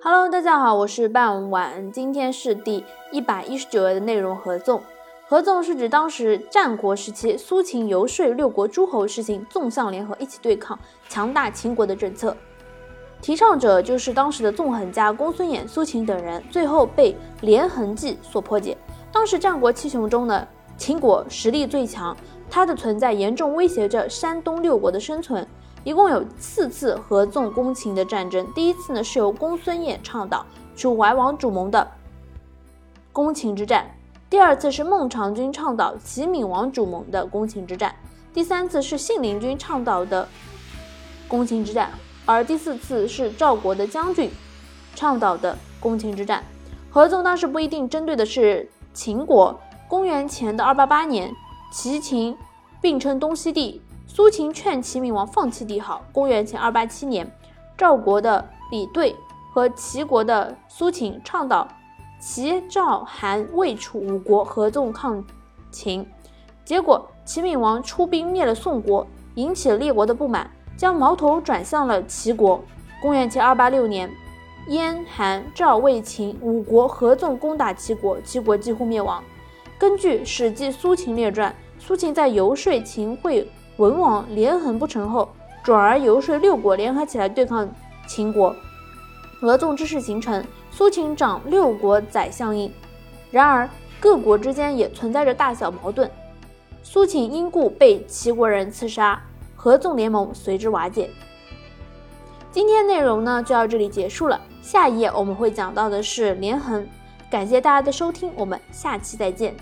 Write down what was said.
Hello，大家好，我是半晚，今天是第一百一十九页的内容合纵。合纵是指当时战国时期苏秦游说六国诸侯实行纵向联合，一起对抗强大秦国的政策。提倡者就是当时的纵横家公孙衍、苏秦等人，最后被连横计所破解。当时战国七雄中呢，秦国实力最强，它的存在严重威胁着山东六国的生存。一共有四次合纵攻秦的战争。第一次呢是由公孙衍倡导，楚怀王主盟的攻秦之战；第二次是孟尝君倡导，齐闵王主盟的攻秦之战；第三次是信陵君倡导的攻秦之战；而第四次是赵国的将军倡导的攻秦之战。合纵当时不一定针对的是秦国。公元前的二八八年，齐秦并称东西帝。苏秦劝齐闵王放弃帝号。公元前二八七年，赵国的李兑和齐国的苏秦倡导齐、赵、韩、魏、楚五国合纵抗秦，结果齐闵王出兵灭了宋国，引起了列国的不满，将矛头转向了齐国。公元前二八六年，燕、韩、赵、魏、秦五国合纵攻打齐国，齐国几乎灭亡。根据《史记·苏秦列传》，苏秦在游说秦惠。文王连横不成后，转而游说六国联合起来对抗秦国，合纵之势形成。苏秦掌六国宰相印，然而各国之间也存在着大小矛盾。苏秦因故被齐国人刺杀，合纵联盟随之瓦解。今天内容呢就到这里结束了，下一页我们会讲到的是连横。感谢大家的收听，我们下期再见。